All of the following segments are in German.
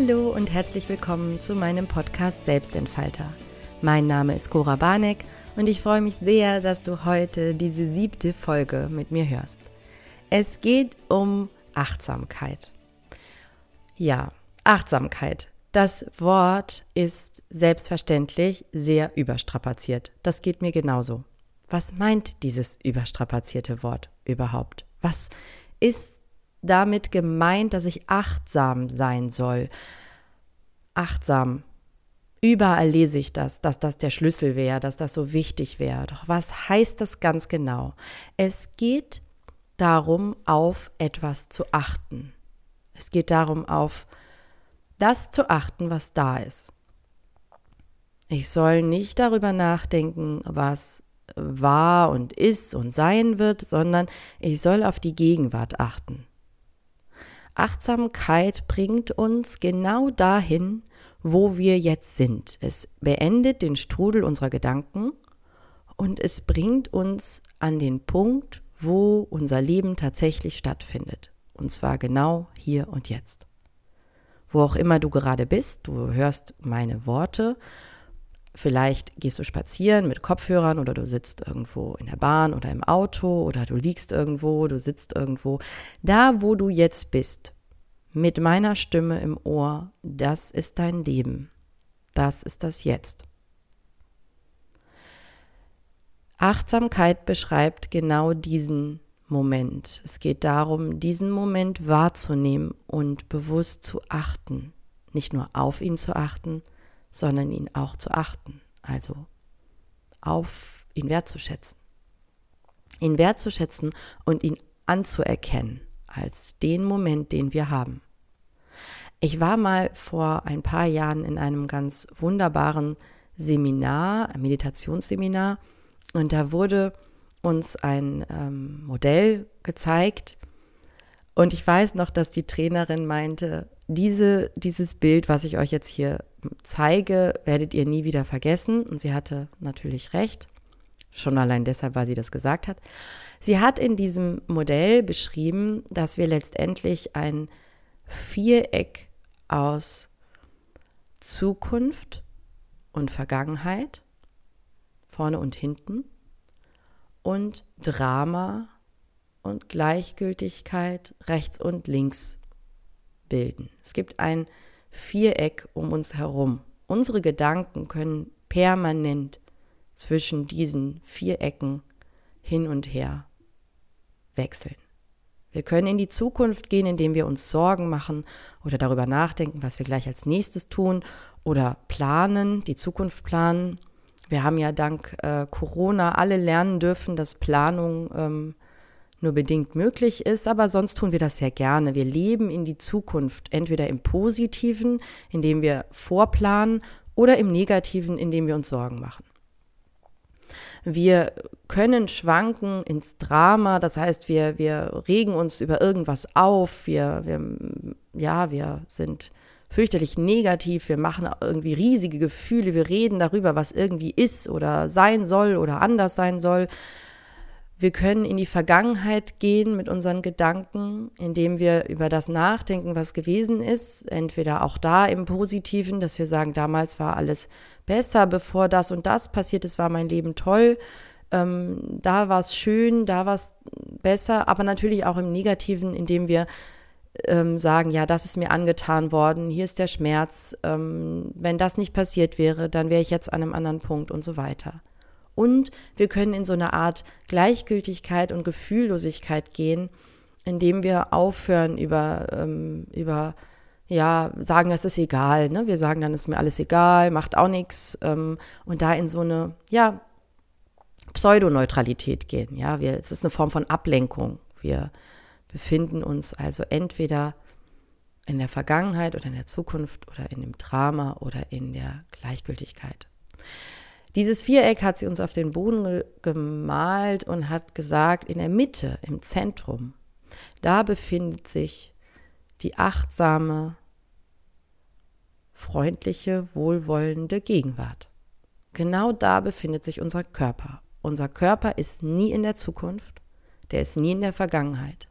Hallo und herzlich willkommen zu meinem Podcast Selbstentfalter. Mein Name ist Cora Barneck und ich freue mich sehr, dass du heute diese siebte Folge mit mir hörst. Es geht um Achtsamkeit. Ja, Achtsamkeit. Das Wort ist selbstverständlich sehr überstrapaziert. Das geht mir genauso. Was meint dieses überstrapazierte Wort überhaupt? Was ist damit gemeint, dass ich achtsam sein soll? Achtsam. Überall lese ich das, dass das der Schlüssel wäre, dass das so wichtig wäre. Doch was heißt das ganz genau? Es geht darum, auf etwas zu achten. Es geht darum, auf das zu achten, was da ist. Ich soll nicht darüber nachdenken, was war und ist und sein wird, sondern ich soll auf die Gegenwart achten. Achtsamkeit bringt uns genau dahin, wo wir jetzt sind. Es beendet den Strudel unserer Gedanken und es bringt uns an den Punkt, wo unser Leben tatsächlich stattfindet. Und zwar genau hier und jetzt. Wo auch immer du gerade bist, du hörst meine Worte Vielleicht gehst du spazieren mit Kopfhörern oder du sitzt irgendwo in der Bahn oder im Auto oder du liegst irgendwo, du sitzt irgendwo. Da, wo du jetzt bist, mit meiner Stimme im Ohr, das ist dein Leben. Das ist das Jetzt. Achtsamkeit beschreibt genau diesen Moment. Es geht darum, diesen Moment wahrzunehmen und bewusst zu achten. Nicht nur auf ihn zu achten, sondern ihn auch zu achten, also auf ihn wertzuschätzen. Ihn wertzuschätzen und ihn anzuerkennen als den Moment, den wir haben. Ich war mal vor ein paar Jahren in einem ganz wunderbaren Seminar, Meditationsseminar, und da wurde uns ein ähm, Modell gezeigt. Und ich weiß noch, dass die Trainerin meinte, diese, dieses Bild, was ich euch jetzt hier zeige, werdet ihr nie wieder vergessen. Und sie hatte natürlich recht. Schon allein deshalb, weil sie das gesagt hat. Sie hat in diesem Modell beschrieben, dass wir letztendlich ein Viereck aus Zukunft und Vergangenheit, vorne und hinten, und Drama und Gleichgültigkeit rechts und links bilden. Es gibt ein Viereck um uns herum. Unsere Gedanken können permanent zwischen diesen Vierecken hin und her wechseln. Wir können in die Zukunft gehen, indem wir uns Sorgen machen oder darüber nachdenken, was wir gleich als nächstes tun oder planen, die Zukunft planen. Wir haben ja dank äh, Corona alle lernen dürfen, dass Planung ähm, nur bedingt möglich ist, aber sonst tun wir das sehr gerne. Wir leben in die Zukunft, entweder im positiven, indem wir vorplanen, oder im negativen, indem wir uns Sorgen machen. Wir können schwanken ins Drama, das heißt, wir, wir regen uns über irgendwas auf, wir, wir, ja, wir sind fürchterlich negativ, wir machen irgendwie riesige Gefühle, wir reden darüber, was irgendwie ist oder sein soll oder anders sein soll. Wir können in die Vergangenheit gehen mit unseren Gedanken, indem wir über das nachdenken, was gewesen ist. Entweder auch da im Positiven, dass wir sagen, damals war alles besser, bevor das und das passiert ist, war mein Leben toll. Ähm, da war es schön, da war es besser, aber natürlich auch im Negativen, indem wir ähm, sagen, ja, das ist mir angetan worden, hier ist der Schmerz, ähm, wenn das nicht passiert wäre, dann wäre ich jetzt an einem anderen Punkt und so weiter. Und wir können in so eine Art Gleichgültigkeit und Gefühllosigkeit gehen, indem wir aufhören über, ähm, über ja, sagen, es ist egal. Ne? Wir sagen dann, ist mir alles egal, macht auch nichts. Ähm, und da in so eine, ja, Pseudoneutralität gehen. Ja, wir, es ist eine Form von Ablenkung. Wir befinden uns also entweder in der Vergangenheit oder in der Zukunft oder in dem Drama oder in der Gleichgültigkeit. Dieses Viereck hat sie uns auf den Boden gemalt und hat gesagt, in der Mitte, im Zentrum, da befindet sich die achtsame, freundliche, wohlwollende Gegenwart. Genau da befindet sich unser Körper. Unser Körper ist nie in der Zukunft, der ist nie in der Vergangenheit.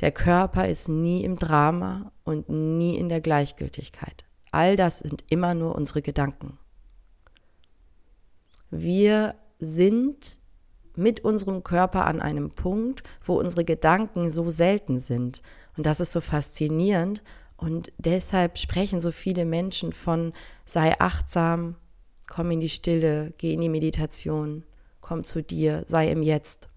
Der Körper ist nie im Drama und nie in der Gleichgültigkeit. All das sind immer nur unsere Gedanken. Wir sind mit unserem Körper an einem Punkt, wo unsere Gedanken so selten sind. Und das ist so faszinierend. Und deshalb sprechen so viele Menschen von sei achtsam, komm in die Stille, geh in die Meditation, komm zu dir, sei im Jetzt.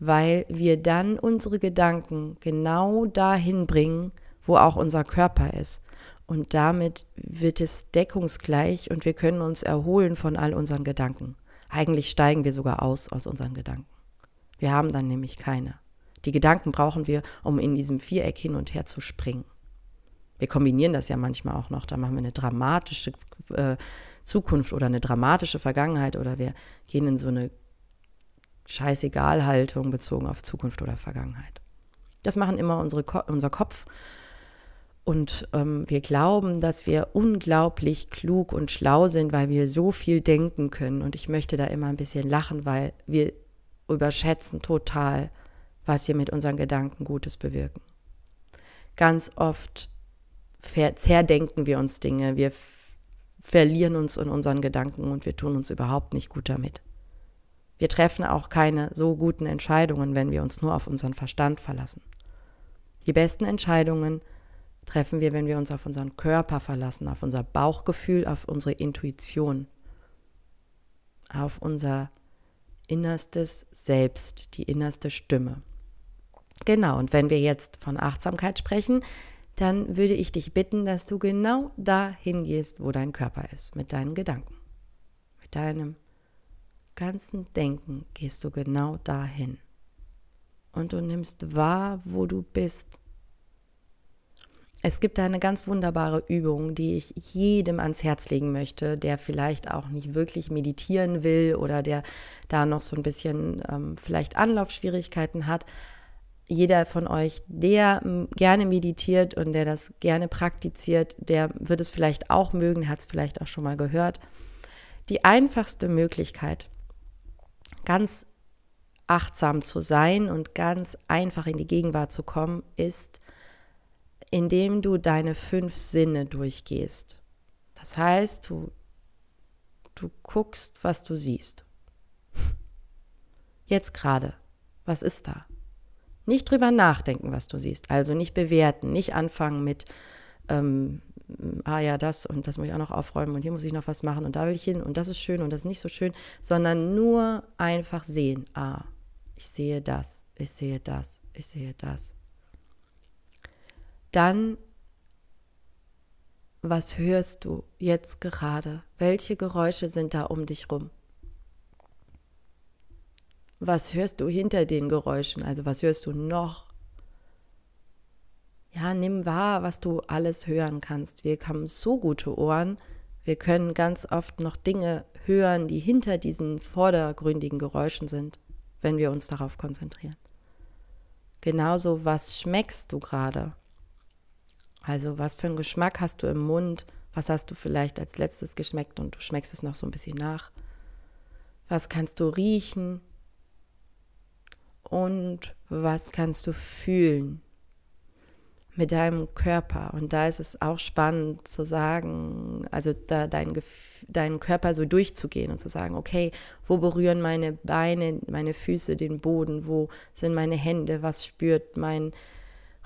Weil wir dann unsere Gedanken genau dahin bringen, wo auch unser Körper ist. Und damit wird es deckungsgleich und wir können uns erholen von all unseren Gedanken. Eigentlich steigen wir sogar aus aus unseren Gedanken. Wir haben dann nämlich keine. Die Gedanken brauchen wir, um in diesem Viereck hin und her zu springen. Wir kombinieren das ja manchmal auch noch. Da machen wir eine dramatische äh, Zukunft oder eine dramatische Vergangenheit oder wir gehen in so eine Scheißegal-Haltung bezogen auf Zukunft oder Vergangenheit. Das machen immer unsere Ko unser Kopf. Und ähm, wir glauben, dass wir unglaublich klug und schlau sind, weil wir so viel denken können. Und ich möchte da immer ein bisschen lachen, weil wir überschätzen total, was wir mit unseren Gedanken Gutes bewirken. Ganz oft zerdenken wir uns Dinge, wir verlieren uns in unseren Gedanken und wir tun uns überhaupt nicht gut damit. Wir treffen auch keine so guten Entscheidungen, wenn wir uns nur auf unseren Verstand verlassen. Die besten Entscheidungen treffen wir, wenn wir uns auf unseren Körper verlassen, auf unser Bauchgefühl, auf unsere Intuition, auf unser innerstes Selbst, die innerste Stimme. Genau, und wenn wir jetzt von Achtsamkeit sprechen, dann würde ich dich bitten, dass du genau dahin gehst, wo dein Körper ist, mit deinen Gedanken. Mit deinem ganzen Denken gehst du genau dahin. Und du nimmst wahr, wo du bist. Es gibt eine ganz wunderbare Übung, die ich jedem ans Herz legen möchte, der vielleicht auch nicht wirklich meditieren will oder der da noch so ein bisschen ähm, vielleicht Anlaufschwierigkeiten hat jeder von euch, der gerne meditiert und der das gerne praktiziert, der wird es vielleicht auch mögen, hat es vielleicht auch schon mal gehört. Die einfachste Möglichkeit, ganz achtsam zu sein und ganz einfach in die Gegenwart zu kommen, ist, indem du deine fünf Sinne durchgehst. Das heißt, du, du guckst, was du siehst. Jetzt gerade, was ist da? Nicht drüber nachdenken, was du siehst. Also nicht bewerten, nicht anfangen mit, ähm, ah ja, das und das muss ich auch noch aufräumen und hier muss ich noch was machen und da will ich hin und das ist schön und das ist nicht so schön, sondern nur einfach sehen. Ah, ich sehe das, ich sehe das, ich sehe das. Dann, was hörst du jetzt gerade? Welche Geräusche sind da um dich rum? Was hörst du hinter den Geräuschen? Also was hörst du noch? Ja, nimm wahr, was du alles hören kannst. Wir haben so gute Ohren. Wir können ganz oft noch Dinge hören, die hinter diesen vordergründigen Geräuschen sind, wenn wir uns darauf konzentrieren. Genauso, was schmeckst du gerade? Also, was für einen Geschmack hast du im Mund? Was hast du vielleicht als letztes geschmeckt und du schmeckst es noch so ein bisschen nach? Was kannst du riechen? und was kannst du fühlen mit deinem Körper. Und da ist es auch spannend zu sagen, also da dein, deinen Körper so durchzugehen und zu sagen, okay, wo berühren meine Beine, meine Füße den Boden, wo sind meine Hände, was spürt mein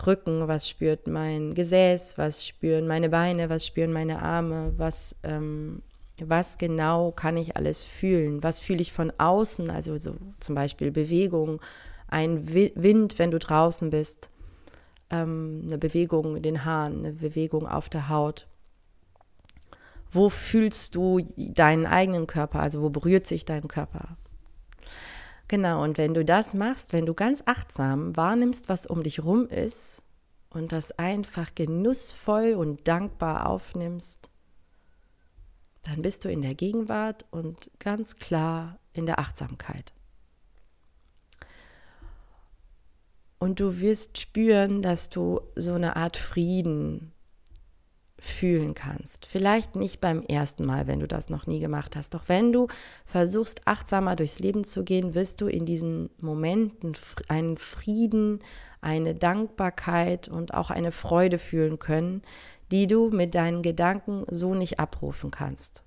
Rücken, was spürt mein Gesäß, was spüren meine Beine, was spüren meine Arme, was, ähm, was genau kann ich alles fühlen, was fühle ich von außen, also so zum Beispiel Bewegung, ein Wind, wenn du draußen bist, ähm, eine Bewegung in den Haaren, eine Bewegung auf der Haut. Wo fühlst du deinen eigenen Körper, also wo berührt sich dein Körper? Genau, und wenn du das machst, wenn du ganz achtsam wahrnimmst, was um dich rum ist und das einfach genussvoll und dankbar aufnimmst, dann bist du in der Gegenwart und ganz klar in der Achtsamkeit. Und du wirst spüren, dass du so eine Art Frieden fühlen kannst. Vielleicht nicht beim ersten Mal, wenn du das noch nie gemacht hast. Doch wenn du versuchst, achtsamer durchs Leben zu gehen, wirst du in diesen Momenten einen Frieden, eine Dankbarkeit und auch eine Freude fühlen können, die du mit deinen Gedanken so nicht abrufen kannst.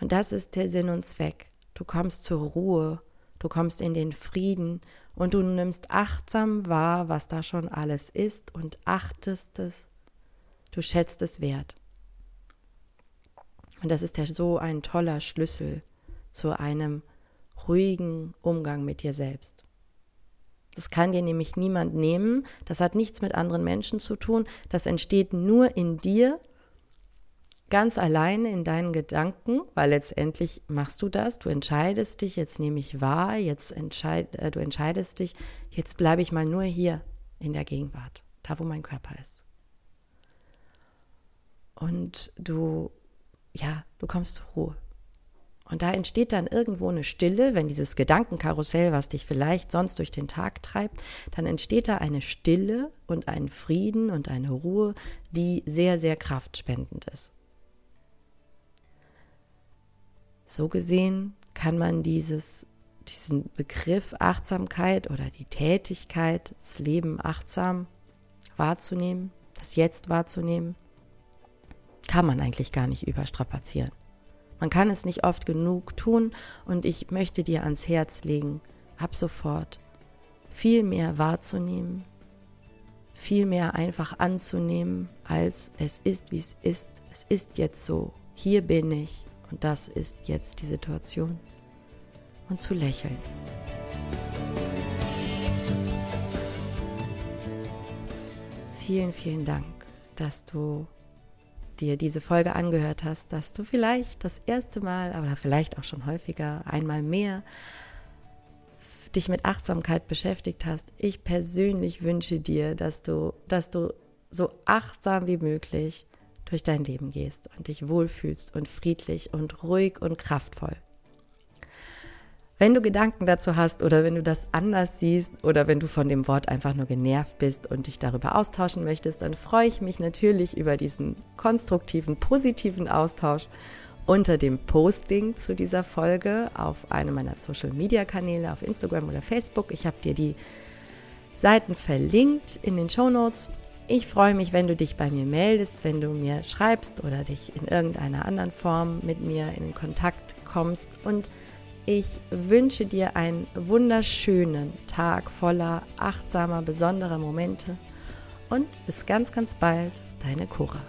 Und das ist der Sinn und Zweck. Du kommst zur Ruhe, du kommst in den Frieden und du nimmst achtsam wahr, was da schon alles ist und achtest es. Du schätzt es wert. Und das ist ja so ein toller Schlüssel zu einem ruhigen Umgang mit dir selbst. Das kann dir nämlich niemand nehmen. Das hat nichts mit anderen Menschen zu tun. Das entsteht nur in dir, ganz alleine in deinen Gedanken, weil letztendlich machst du das. Du entscheidest dich, jetzt nehme ich wahr, jetzt entscheid, äh, du entscheidest dich, jetzt bleibe ich mal nur hier in der Gegenwart, da wo mein Körper ist. Und du, ja, du kommst zur Ruhe. Und da entsteht dann irgendwo eine Stille, wenn dieses Gedankenkarussell, was dich vielleicht sonst durch den Tag treibt, dann entsteht da eine Stille und ein Frieden und eine Ruhe, die sehr, sehr kraftspendend ist. So gesehen kann man dieses, diesen Begriff Achtsamkeit oder die Tätigkeit, das Leben achtsam wahrzunehmen, das Jetzt wahrzunehmen, kann man eigentlich gar nicht überstrapazieren. Man kann es nicht oft genug tun und ich möchte dir ans Herz legen, ab sofort viel mehr wahrzunehmen, viel mehr einfach anzunehmen, als es ist, wie es ist. Es ist jetzt so. Hier bin ich und das ist jetzt die Situation. Und zu lächeln. Vielen, vielen Dank, dass du dir diese Folge angehört hast, dass du vielleicht das erste Mal, aber vielleicht auch schon häufiger, einmal mehr dich mit Achtsamkeit beschäftigt hast. Ich persönlich wünsche dir, dass du, dass du so achtsam wie möglich durch dein Leben gehst und dich wohlfühlst und friedlich und ruhig und kraftvoll. Wenn du Gedanken dazu hast oder wenn du das anders siehst oder wenn du von dem Wort einfach nur genervt bist und dich darüber austauschen möchtest, dann freue ich mich natürlich über diesen konstruktiven, positiven Austausch unter dem Posting zu dieser Folge auf einem meiner Social-Media-Kanäle, auf Instagram oder Facebook. Ich habe dir die Seiten verlinkt in den Show Notes. Ich freue mich, wenn du dich bei mir meldest, wenn du mir schreibst oder dich in irgendeiner anderen Form mit mir in Kontakt kommst und ich wünsche dir einen wunderschönen Tag voller achtsamer, besonderer Momente und bis ganz, ganz bald, deine Cora.